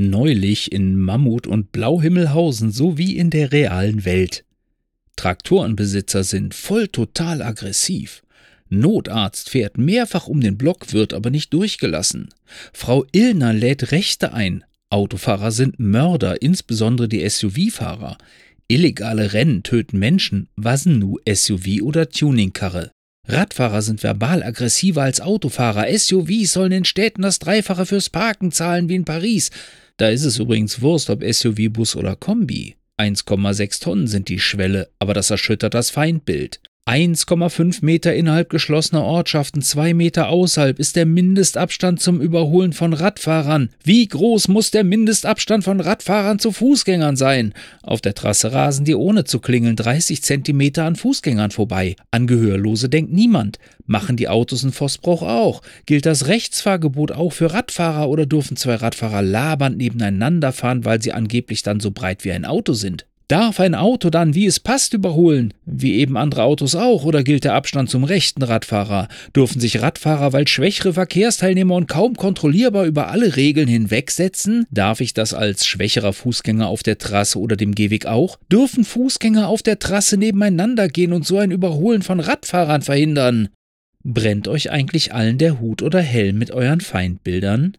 Neulich in Mammut und Blauhimmelhausen sowie in der realen Welt. Traktorenbesitzer sind voll total aggressiv. Notarzt fährt mehrfach um den Block, wird aber nicht durchgelassen. Frau Illner lädt Rechte ein. Autofahrer sind Mörder, insbesondere die SUV-Fahrer. Illegale Rennen töten Menschen, was nu SUV oder Tuningkarre. Radfahrer sind verbal aggressiver als Autofahrer. SUVs sollen in Städten das Dreifache fürs Parken zahlen wie in Paris. Da ist es übrigens Wurst, ob SUV, Bus oder Kombi. 1,6 Tonnen sind die Schwelle, aber das erschüttert das Feindbild. 1,5 Meter innerhalb geschlossener Ortschaften, 2 Meter außerhalb ist der Mindestabstand zum Überholen von Radfahrern. Wie groß muss der Mindestabstand von Radfahrern zu Fußgängern sein? Auf der Trasse rasen die ohne zu klingeln 30 Zentimeter an Fußgängern vorbei. An Gehörlose denkt niemand. Machen die Autos in Vossbruch auch? Gilt das Rechtsfahrgebot auch für Radfahrer oder dürfen zwei Radfahrer labernd nebeneinander fahren, weil sie angeblich dann so breit wie ein Auto sind? Darf ein Auto dann, wie es passt, überholen, wie eben andere Autos auch, oder gilt der Abstand zum rechten Radfahrer? Dürfen sich Radfahrer, weil schwächere Verkehrsteilnehmer und kaum kontrollierbar über alle Regeln hinwegsetzen? Darf ich das als schwächerer Fußgänger auf der Trasse oder dem Gehweg auch? Dürfen Fußgänger auf der Trasse nebeneinander gehen und so ein Überholen von Radfahrern verhindern? Brennt euch eigentlich allen der Hut oder Helm mit euren Feindbildern?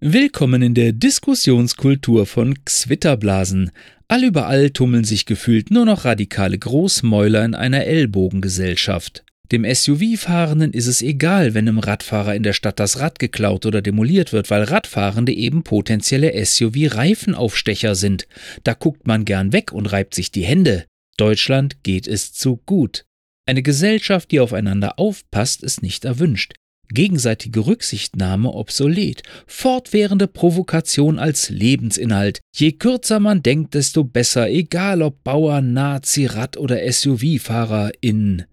Willkommen in der Diskussionskultur von Xwitterblasen. Allüberall tummeln sich gefühlt nur noch radikale Großmäuler in einer Ellbogengesellschaft. Dem SUV-Fahrenden ist es egal, wenn einem Radfahrer in der Stadt das Rad geklaut oder demoliert wird, weil Radfahrende eben potenzielle SUV-Reifenaufstecher sind. Da guckt man gern weg und reibt sich die Hände. Deutschland geht es zu gut. Eine Gesellschaft, die aufeinander aufpasst, ist nicht erwünscht gegenseitige Rücksichtnahme obsolet, fortwährende Provokation als Lebensinhalt. Je kürzer man denkt, desto besser, egal ob Bauer, Nazi, Rad oder SUV-Fahrer in.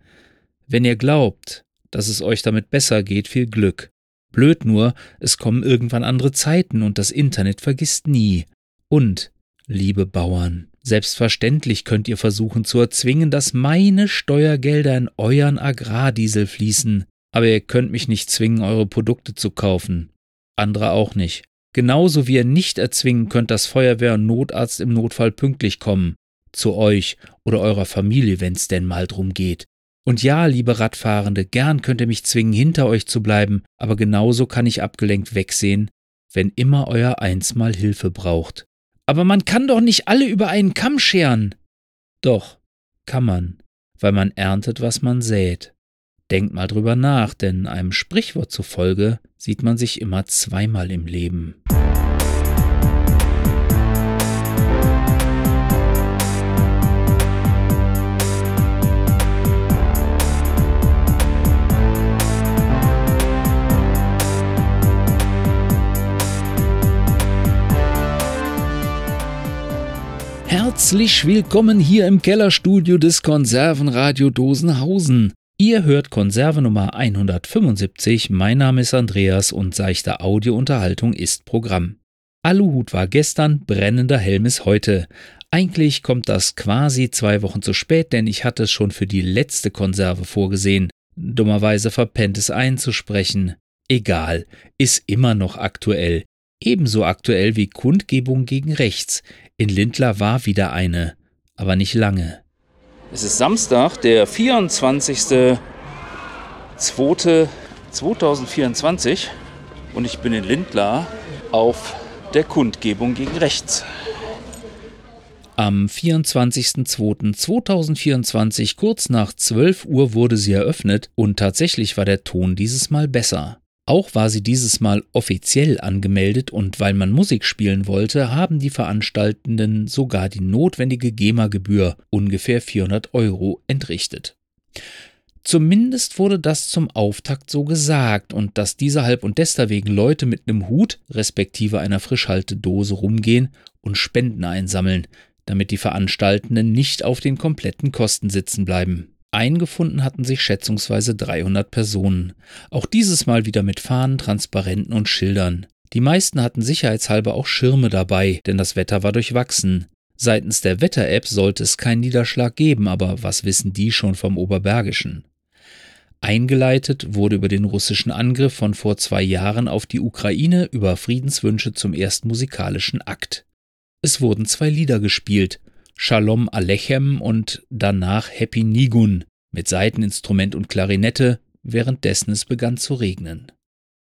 Wenn ihr glaubt, dass es euch damit besser geht, viel Glück. Blöd nur, es kommen irgendwann andere Zeiten und das Internet vergisst nie. Und, liebe Bauern, selbstverständlich könnt ihr versuchen zu erzwingen, dass meine Steuergelder in euren Agrardiesel fließen aber ihr könnt mich nicht zwingen, eure Produkte zu kaufen. Andere auch nicht. Genauso wie ihr nicht erzwingen könnt, dass Feuerwehr und Notarzt im Notfall pünktlich kommen. Zu euch oder eurer Familie, wenn's denn mal drum geht. Und ja, liebe Radfahrende, gern könnt ihr mich zwingen, hinter euch zu bleiben, aber genauso kann ich abgelenkt wegsehen, wenn immer euer Eins mal Hilfe braucht. Aber man kann doch nicht alle über einen Kamm scheren. Doch, kann man, weil man erntet, was man sät. Denkt mal drüber nach, denn einem Sprichwort zufolge sieht man sich immer zweimal im Leben. Herzlich willkommen hier im Kellerstudio des Konservenradio Dosenhausen. Ihr hört Konserve Nummer 175. Mein Name ist Andreas und seichte Audiounterhaltung ist Programm. Aluhut war gestern, brennender Helm ist heute. Eigentlich kommt das quasi zwei Wochen zu spät, denn ich hatte es schon für die letzte Konserve vorgesehen. Dummerweise verpennt es einzusprechen. Egal, ist immer noch aktuell. Ebenso aktuell wie Kundgebung gegen rechts. In Lindler war wieder eine, aber nicht lange. Es ist Samstag, der 24.02.2024 und ich bin in Lindlar auf der Kundgebung gegen rechts. Am 24.02.2024 kurz nach 12 Uhr wurde sie eröffnet und tatsächlich war der Ton dieses Mal besser. Auch war sie dieses Mal offiziell angemeldet und weil man Musik spielen wollte, haben die Veranstaltenden sogar die notwendige GEMA-Gebühr, ungefähr 400 Euro, entrichtet. Zumindest wurde das zum Auftakt so gesagt und dass diese halb und deswegen Leute mit einem Hut respektive einer Frischhaltedose rumgehen und Spenden einsammeln, damit die Veranstaltenden nicht auf den kompletten Kosten sitzen bleiben. Eingefunden hatten sich schätzungsweise 300 Personen. Auch dieses Mal wieder mit Fahnen, Transparenten und Schildern. Die meisten hatten sicherheitshalber auch Schirme dabei, denn das Wetter war durchwachsen. Seitens der Wetter-App sollte es keinen Niederschlag geben, aber was wissen die schon vom Oberbergischen? Eingeleitet wurde über den russischen Angriff von vor zwei Jahren auf die Ukraine über Friedenswünsche zum ersten musikalischen Akt. Es wurden zwei Lieder gespielt, Shalom Alechem und danach Happy Nigun mit Saiteninstrument und Klarinette, währenddessen es begann zu regnen.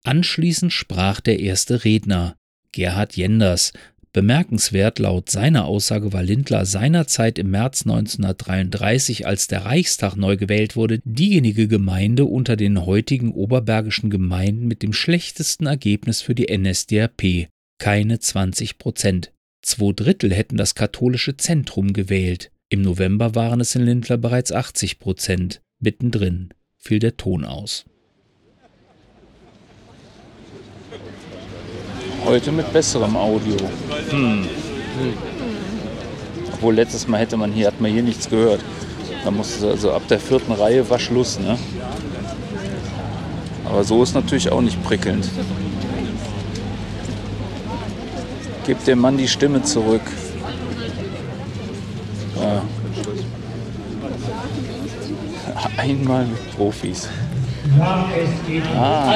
Anschließend sprach der erste Redner, Gerhard Jenders. Bemerkenswert laut seiner Aussage war Lindler seinerzeit im März 1933, als der Reichstag neu gewählt wurde, diejenige Gemeinde unter den heutigen oberbergischen Gemeinden mit dem schlechtesten Ergebnis für die NSDAP, keine 20 Prozent. Zwei Drittel hätten das katholische Zentrum gewählt. Im November waren es in Lindler bereits 80 Prozent. Mittendrin fiel der Ton aus. Heute mit besserem Audio. Hm. Obwohl letztes Mal hätte man hier, hat man hier nichts gehört. Da musste also ab der vierten Reihe war Schluss, ne? Aber so ist natürlich auch nicht prickelnd. Gib dem Mann die Stimme zurück. Ja. Einmal mit Profis. Ah.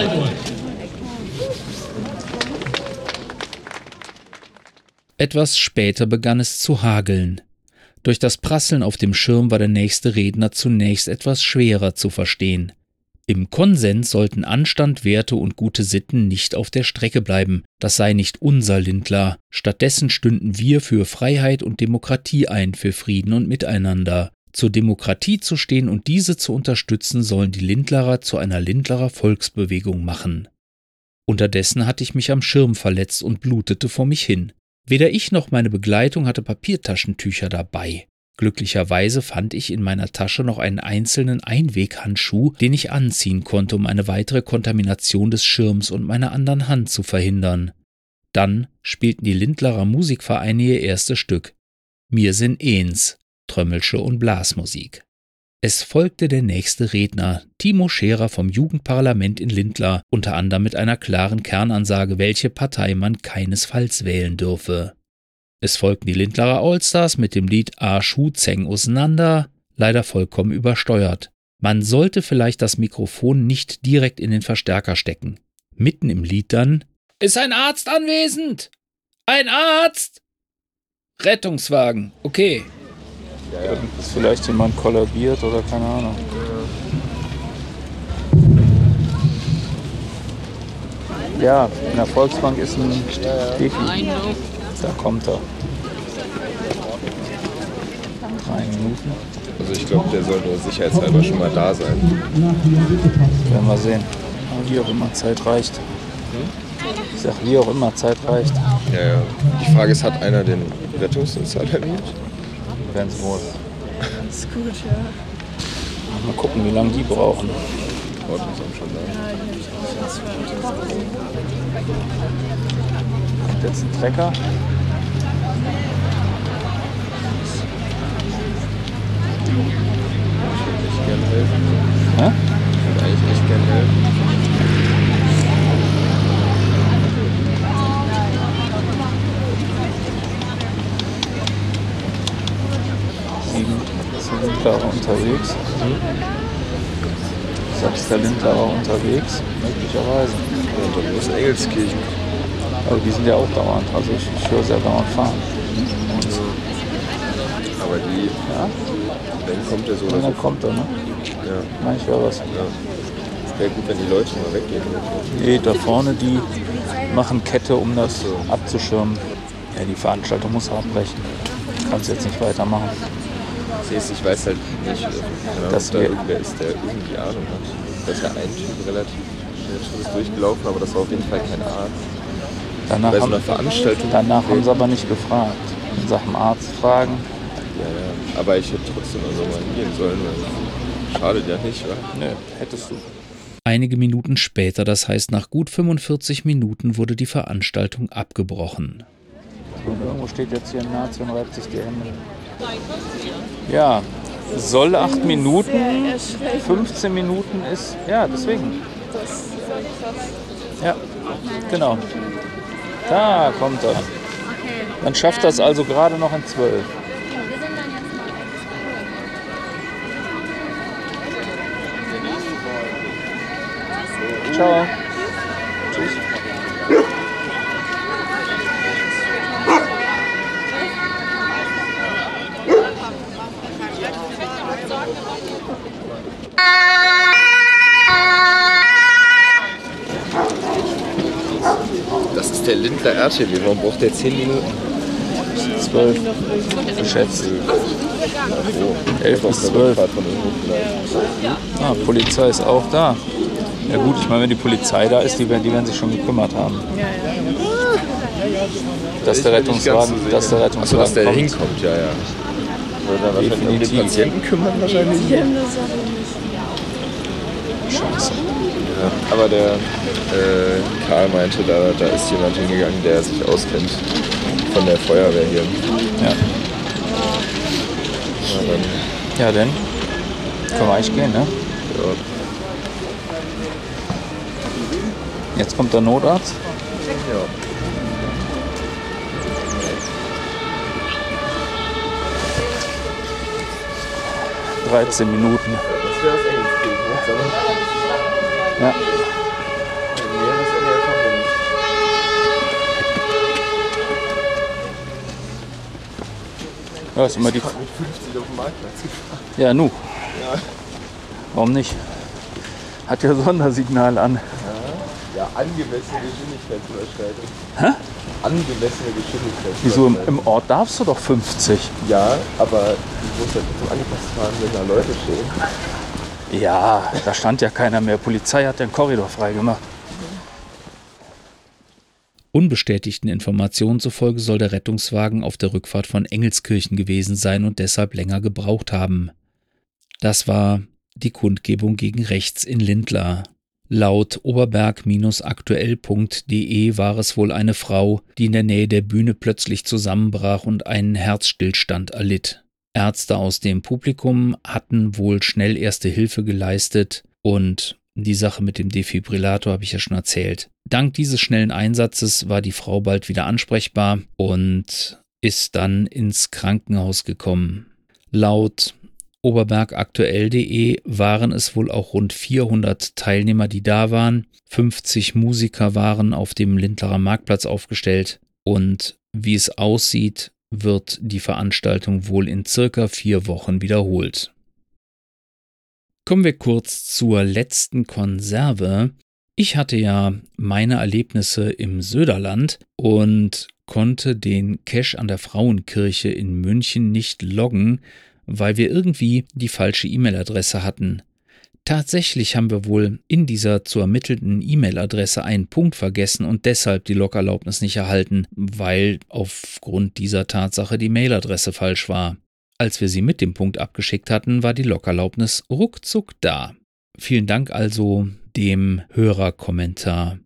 Etwas später begann es zu hageln. Durch das Prasseln auf dem Schirm war der nächste Redner zunächst etwas schwerer zu verstehen. Im Konsens sollten Anstand, Werte und gute Sitten nicht auf der Strecke bleiben, das sei nicht unser Lindler, stattdessen stünden wir für Freiheit und Demokratie ein, für Frieden und Miteinander. Zur Demokratie zu stehen und diese zu unterstützen, sollen die Lindlerer zu einer Lindlerer Volksbewegung machen. Unterdessen hatte ich mich am Schirm verletzt und blutete vor mich hin. Weder ich noch meine Begleitung hatte Papiertaschentücher dabei. Glücklicherweise fand ich in meiner Tasche noch einen einzelnen Einweghandschuh, den ich anziehen konnte, um eine weitere Kontamination des Schirms und meiner anderen Hand zu verhindern. Dann spielten die Lindlerer Musikvereine ihr erstes Stück. Mir sind Ehns, Trömmelsche und Blasmusik. Es folgte der nächste Redner, Timo Scherer vom Jugendparlament in Lindlar, unter anderem mit einer klaren Kernansage, welche Partei man keinesfalls wählen dürfe. Es folgten die Lindlarer Allstars mit dem Lied A Schuh Zeng auseinander, leider vollkommen übersteuert. Man sollte vielleicht das Mikrofon nicht direkt in den Verstärker stecken. Mitten im Lied dann Ist ein Arzt anwesend? Ein Arzt? Rettungswagen, okay. Ja, ja. Ist vielleicht jemand kollabiert oder keine Ahnung. Ja, in der Volksbank ist ein Defi. Da kommt er. Drei Minuten. Also ich glaube, der sollte sicherheitshalber schon mal da sein. Werden wir sehen. Aber wie auch immer Zeit reicht. Ich sag, wie auch immer Zeit reicht. Ja, ja. Die Frage ist, hat einer den Rettungsdienst alarmiert? Werden sie wohl. Das ist gut, ja. Mal gucken, wie lange die brauchen. Ordnungsamt schon da. Jetzt ein Trecker. Ich würde echt gerne helfen. Hä? Ich würde eigentlich echt gerne helfen. Sieben, sieben Lindlerer unterwegs. Sechs der Lindlerer unterwegs, möglicherweise. Und dann muss Engelskirchen. Aber die sind ja auch dauernd. Also ich, ich höre ja dauernd fahren. Aber die, Ja, dann kommt der so und oder so. dann kommt er, ne? Ja, Meine ich, wäre was. ja. Wäre gut, wenn die Leute mal weggehen. Nee, da vorne, die machen Kette, um das abzuschirmen. Ja, die Veranstaltung muss abbrechen. Kannst jetzt nicht weitermachen. Siehst, ich weiß halt nicht, äh, genau, Das ob da wir- irgendwer ist, der irgendwie Ahnung hat. Da ist ja ein Typ relativ schnell schon durchgelaufen, aber das war auf jeden Fall kein Arzt. Danach, Bei so haben, einer Veranstaltung. danach haben sie aber nicht gefragt. In Sachen Arzt fragen. Ja, ja. Aber ich hätte trotzdem also mal hingehen sollen, weil schadet ja nicht, wa? Nö, hättest du. Einige Minuten später, das heißt nach gut 45 Minuten, wurde die Veranstaltung abgebrochen. Und irgendwo steht jetzt hier ein Nazi und reibt sich die Hände. Ja, soll acht Minuten, 15 Minuten ist. Ja, deswegen. Ja, genau. Da kommt er. Dann schafft das also gerade noch in zwölf. Ciao. Der RTW. Warum braucht der 10 Minuten? Zwölf. Geschätzt. Oh, Elf bis auf der zwölf. Rückfahrt von irgendwo vielleicht. Ah, Polizei ist auch da. Ja gut, ich meine, wenn die Polizei da ist, die werden, die werden sich schon gekümmert haben. Dass der Rettungswagen, so dass der Achso, Rettungswagen dass der kommt. hinkommt, ja, ja. Würde dann wahrscheinlich um den Definitiv. Patienten kümmern wahrscheinlich. Ja, aber der äh, Karl meinte, da, da ist jemand hingegangen, der sich auskennt von der Feuerwehr hier. Ja. Ja, dann, ja, denn? Können wir eigentlich gehen, ne? ja. Jetzt kommt der Notarzt. ja. 13 Minuten. Das wäre das mal. Ja. Ja, ist immer die. Mit 50 auf dem Marktplatz gefahren. Ja, nu. Warum nicht? Hat ja Sondersignal an. Ja, angemessene Geschwindigkeitsüberschreitung. Hä? Angemessene Geschwindigkeitsüberschreitung. Wieso im, im Ort darfst du doch 50? Ja, aber ich muss halt so angepasst fahren, wenn da Leute stehen. Ja, da stand ja keiner mehr. Polizei hat den Korridor freigemacht. Unbestätigten Informationen zufolge soll der Rettungswagen auf der Rückfahrt von Engelskirchen gewesen sein und deshalb länger gebraucht haben. Das war die Kundgebung gegen rechts in Lindlar. Laut oberberg-aktuell.de war es wohl eine Frau, die in der Nähe der Bühne plötzlich zusammenbrach und einen Herzstillstand erlitt. Ärzte aus dem Publikum hatten wohl schnell erste Hilfe geleistet und die Sache mit dem Defibrillator habe ich ja schon erzählt. Dank dieses schnellen Einsatzes war die Frau bald wieder ansprechbar und ist dann ins Krankenhaus gekommen. Laut oberbergaktuell.de waren es wohl auch rund 400 Teilnehmer, die da waren. 50 Musiker waren auf dem Lindlerer Marktplatz aufgestellt und wie es aussieht, wird die Veranstaltung wohl in circa vier Wochen wiederholt. Kommen wir kurz zur letzten Konserve. Ich hatte ja meine Erlebnisse im Söderland und konnte den Cache an der Frauenkirche in München nicht loggen, weil wir irgendwie die falsche E-Mail-Adresse hatten. Tatsächlich haben wir wohl in dieser zu ermittelnden E-Mail-Adresse einen Punkt vergessen und deshalb die Logerlaubnis nicht erhalten, weil aufgrund dieser Tatsache die Mailadresse falsch war. Als wir sie mit dem Punkt abgeschickt hatten, war die Logerlaubnis ruckzuck da. Vielen Dank also dem Hörerkommentar.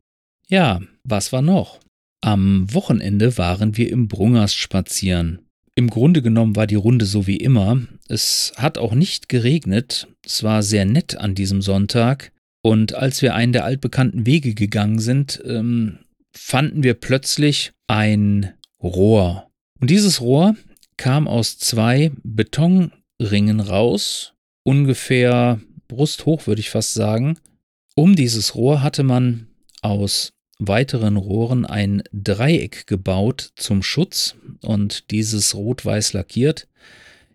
Ja, was war noch? Am Wochenende waren wir im Brungers spazieren. Im Grunde genommen war die Runde so wie immer. Es hat auch nicht geregnet. Es war sehr nett an diesem Sonntag. Und als wir einen der altbekannten Wege gegangen sind, ähm, fanden wir plötzlich ein Rohr. Und dieses Rohr kam aus zwei Betonringen raus, ungefähr brusthoch würde ich fast sagen. Um dieses Rohr hatte man aus weiteren Rohren ein Dreieck gebaut zum Schutz und dieses rot-weiß lackiert.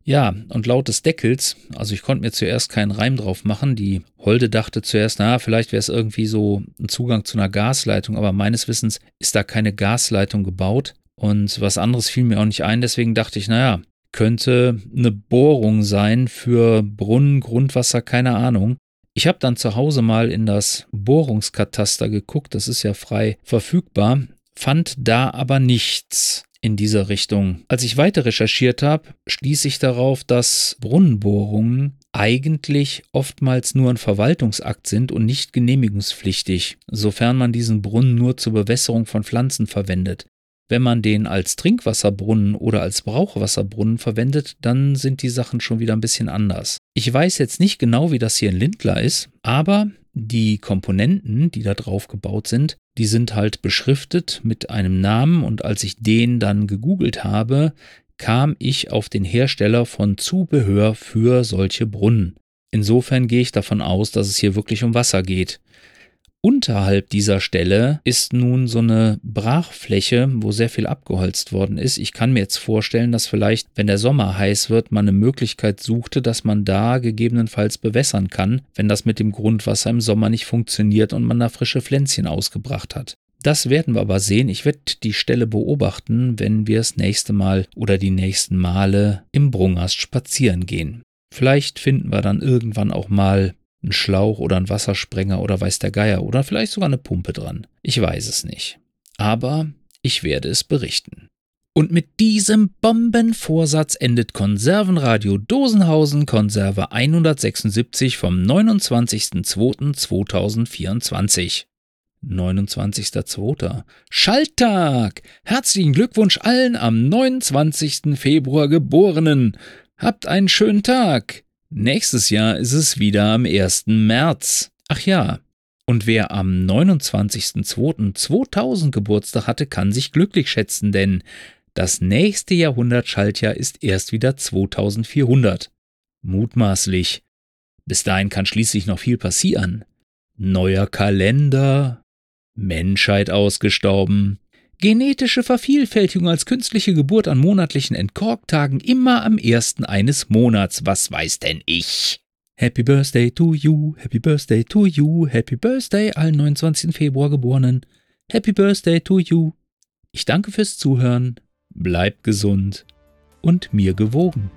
Ja, und laut des Deckels, also ich konnte mir zuerst keinen Reim drauf machen. Die Holde dachte zuerst, na, vielleicht wäre es irgendwie so ein Zugang zu einer Gasleitung, aber meines Wissens ist da keine Gasleitung gebaut. Und was anderes fiel mir auch nicht ein, deswegen dachte ich, naja, könnte eine Bohrung sein für Brunnen, Grundwasser, keine Ahnung. Ich habe dann zu Hause mal in das Bohrungskataster geguckt, das ist ja frei verfügbar, fand da aber nichts in dieser Richtung. Als ich weiter recherchiert habe, stieß ich darauf, dass Brunnenbohrungen eigentlich oftmals nur ein Verwaltungsakt sind und nicht genehmigungspflichtig, sofern man diesen Brunnen nur zur Bewässerung von Pflanzen verwendet. Wenn man den als Trinkwasserbrunnen oder als Brauchwasserbrunnen verwendet, dann sind die Sachen schon wieder ein bisschen anders. Ich weiß jetzt nicht genau, wie das hier in Lindlar ist, aber die Komponenten, die da drauf gebaut sind, die sind halt beschriftet mit einem Namen und als ich den dann gegoogelt habe, kam ich auf den Hersteller von Zubehör für solche Brunnen. Insofern gehe ich davon aus, dass es hier wirklich um Wasser geht. Unterhalb dieser Stelle ist nun so eine Brachfläche, wo sehr viel abgeholzt worden ist. Ich kann mir jetzt vorstellen, dass vielleicht, wenn der Sommer heiß wird, man eine Möglichkeit suchte, dass man da gegebenenfalls bewässern kann, wenn das mit dem Grundwasser im Sommer nicht funktioniert und man da frische Pflänzchen ausgebracht hat. Das werden wir aber sehen. Ich werde die Stelle beobachten, wenn wir das nächste Mal oder die nächsten Male im Brungast spazieren gehen. Vielleicht finden wir dann irgendwann auch mal ein Schlauch oder ein Wassersprenger oder weiß der Geier oder vielleicht sogar eine Pumpe dran. Ich weiß es nicht. Aber ich werde es berichten. Und mit diesem Bombenvorsatz endet Konservenradio Dosenhausen Konserve 176 vom 29.02.2024. 29.02. Schalttag! Herzlichen Glückwunsch allen am 29. Februar Geborenen! Habt einen schönen Tag! Nächstes Jahr ist es wieder am 1. März. Ach ja, und wer am 29.02.2000 Geburtstag hatte, kann sich glücklich schätzen, denn das nächste Jahrhundert-Schaltjahr ist erst wieder 2400. Mutmaßlich. Bis dahin kann schließlich noch viel passieren. Neuer Kalender, Menschheit ausgestorben, Genetische Vervielfältigung als künstliche Geburt an monatlichen Entkorktagen immer am ersten eines Monats. Was weiß denn ich? Happy Birthday to you, Happy Birthday to you, Happy Birthday allen 29. Februar Geborenen. Happy Birthday to you. Ich danke fürs Zuhören, bleibt gesund und mir gewogen.